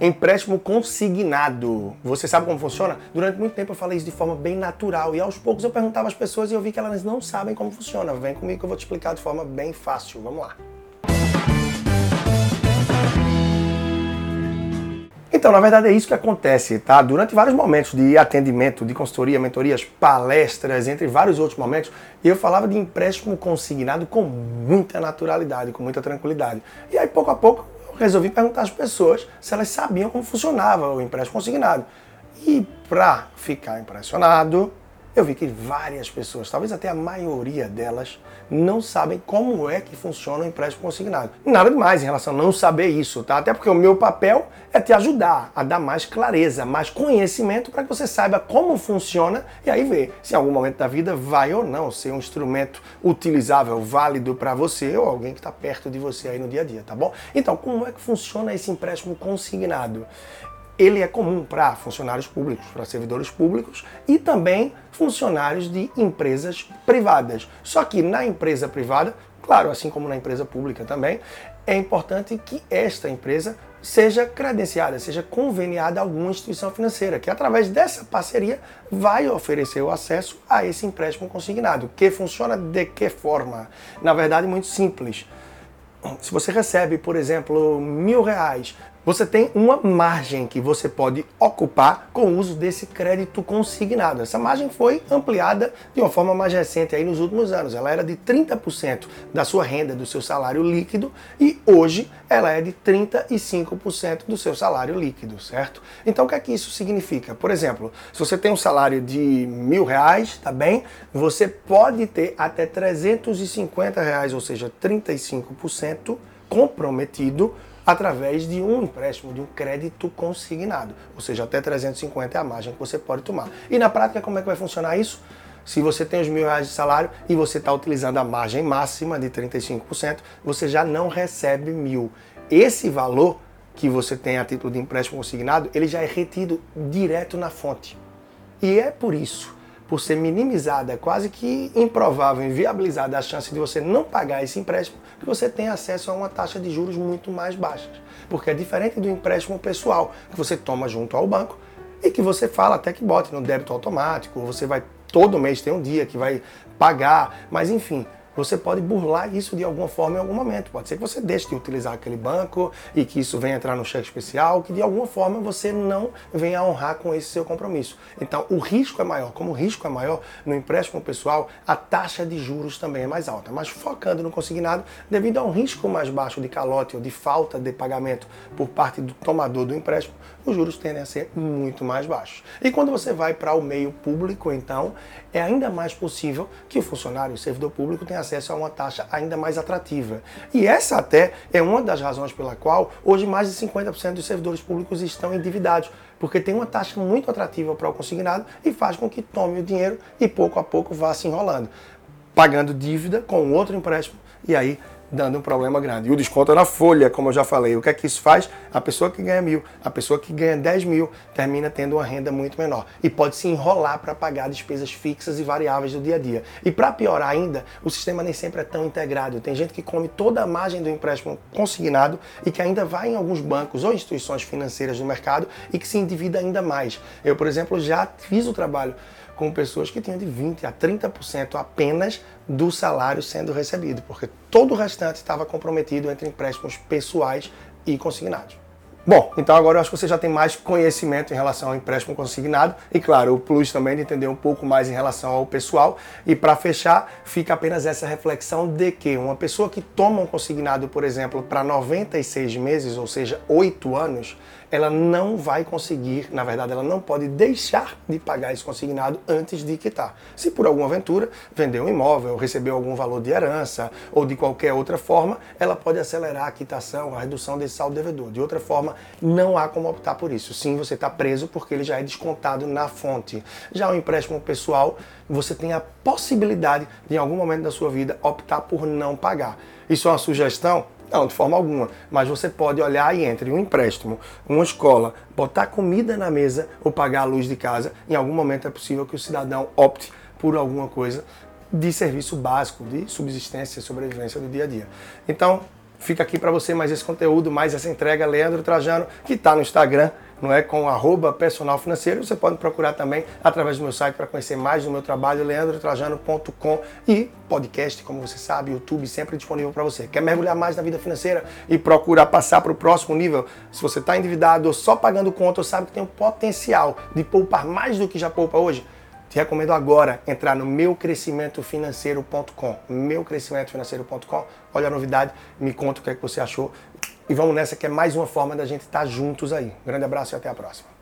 Empréstimo consignado. Você sabe como funciona? Durante muito tempo eu falei isso de forma bem natural e aos poucos eu perguntava às pessoas e eu vi que elas não sabem como funciona. Vem comigo que eu vou te explicar de forma bem fácil. Vamos lá. Então, na verdade é isso que acontece, tá? Durante vários momentos de atendimento, de consultoria, mentorias, palestras, entre vários outros momentos, eu falava de empréstimo consignado com muita naturalidade, com muita tranquilidade. E aí, pouco a pouco, resolvi perguntar às pessoas se elas sabiam como funcionava o empréstimo consignado. E para ficar impressionado, eu vi que várias pessoas, talvez até a maioria delas, não sabem como é que funciona o empréstimo consignado. Nada demais em relação a não saber isso, tá? Até porque o meu papel é te ajudar a dar mais clareza, mais conhecimento para que você saiba como funciona e aí ver se em algum momento da vida vai ou não ser um instrumento utilizável, válido para você ou alguém que está perto de você aí no dia a dia, tá bom? Então, como é que funciona esse empréstimo consignado? Ele é comum para funcionários públicos, para servidores públicos e também funcionários de empresas privadas. Só que na empresa privada, claro, assim como na empresa pública também, é importante que esta empresa seja credenciada, seja conveniada a alguma instituição financeira, que através dessa parceria vai oferecer o acesso a esse empréstimo consignado, que funciona de que forma? Na verdade, muito simples. Se você recebe, por exemplo, mil reais você tem uma margem que você pode ocupar com o uso desse crédito consignado. Essa margem foi ampliada de uma forma mais recente aí nos últimos anos. Ela era de 30% da sua renda, do seu salário líquido, e hoje ela é de 35% do seu salário líquido, certo? Então o que é que isso significa? Por exemplo, se você tem um salário de mil reais, tá bem? Você pode ter até 350 reais, ou seja, 35% comprometido através de um empréstimo, de um crédito consignado. Ou seja, até 350 é a margem que você pode tomar. E na prática, como é que vai funcionar isso? Se você tem os mil reais de salário e você está utilizando a margem máxima de 35%, você já não recebe mil. Esse valor que você tem a título de empréstimo consignado, ele já é retido direto na fonte. E é por isso por ser minimizada, quase que improvável, inviabilizada a chance de você não pagar esse empréstimo, que você tem acesso a uma taxa de juros muito mais baixa. Porque é diferente do empréstimo pessoal, que você toma junto ao banco e que você fala até que bote no débito automático, você vai todo mês ter um dia que vai pagar, mas enfim, você pode burlar isso de alguma forma em algum momento. Pode ser que você deixe de utilizar aquele banco e que isso venha entrar no cheque especial, que de alguma forma você não venha honrar com esse seu compromisso. Então, o risco é maior. Como o risco é maior no empréstimo pessoal, a taxa de juros também é mais alta. Mas focando no consignado, devido a um risco mais baixo de calote ou de falta de pagamento por parte do tomador do empréstimo, os juros tendem a ser muito mais baixos. E quando você vai para o meio público, então, é ainda mais possível que o funcionário, o servidor público, tenha acesso a uma taxa ainda mais atrativa. E essa até é uma das razões pela qual hoje mais de 50% dos servidores públicos estão endividados, porque tem uma taxa muito atrativa para o consignado e faz com que tome o dinheiro e pouco a pouco vá se enrolando, pagando dívida com outro empréstimo e aí dando um problema grande. E o desconto é na folha, como eu já falei. O que é que isso faz? A pessoa que ganha mil, a pessoa que ganha 10 mil, termina tendo uma renda muito menor. E pode se enrolar para pagar despesas fixas e variáveis do dia a dia. E para piorar ainda, o sistema nem sempre é tão integrado. Tem gente que come toda a margem do empréstimo consignado e que ainda vai em alguns bancos ou instituições financeiras do mercado e que se endivida ainda mais. Eu, por exemplo, já fiz o trabalho com pessoas que tinham de 20% a 30% apenas do salário sendo recebido, porque todo o restante estava comprometido entre empréstimos pessoais e consignados. Bom, então agora eu acho que você já tem mais conhecimento em relação ao empréstimo consignado e, claro, o plus também de entender um pouco mais em relação ao pessoal. E para fechar, fica apenas essa reflexão de que uma pessoa que toma um consignado, por exemplo, para 96 meses, ou seja, 8 anos, ela não vai conseguir, na verdade, ela não pode deixar de pagar esse consignado antes de quitar. Se por alguma aventura vender um imóvel, recebeu algum valor de herança ou de qualquer outra forma, ela pode acelerar a quitação, a redução desse saldo devedor. De outra forma, não há como optar por isso. Sim, você está preso porque ele já é descontado na fonte. Já o empréstimo pessoal, você tem a possibilidade de, em algum momento da sua vida, optar por não pagar. Isso é uma sugestão? Não, de forma alguma. Mas você pode olhar e entre um empréstimo, uma escola, botar comida na mesa ou pagar a luz de casa, em algum momento é possível que o cidadão opte por alguma coisa de serviço básico, de subsistência e sobrevivência do dia a dia. Então, Fica aqui para você mais esse conteúdo, mais essa entrega, Leandro Trajano, que está no Instagram, não é com arroba personal financeiro. Você pode procurar também através do meu site para conhecer mais do meu trabalho, leandrotrajano.com e podcast, como você sabe, YouTube sempre disponível para você. Quer mergulhar mais na vida financeira e procurar passar para o próximo nível? Se você está endividado ou só pagando conta sabe que tem o potencial de poupar mais do que já poupa hoje, te recomendo agora entrar no meucrescimentofinanceiro.com, meucrescimentofinanceiro.com. Olha a novidade, me conta o que é que você achou e vamos nessa que é mais uma forma da gente estar juntos aí. Grande abraço e até a próxima.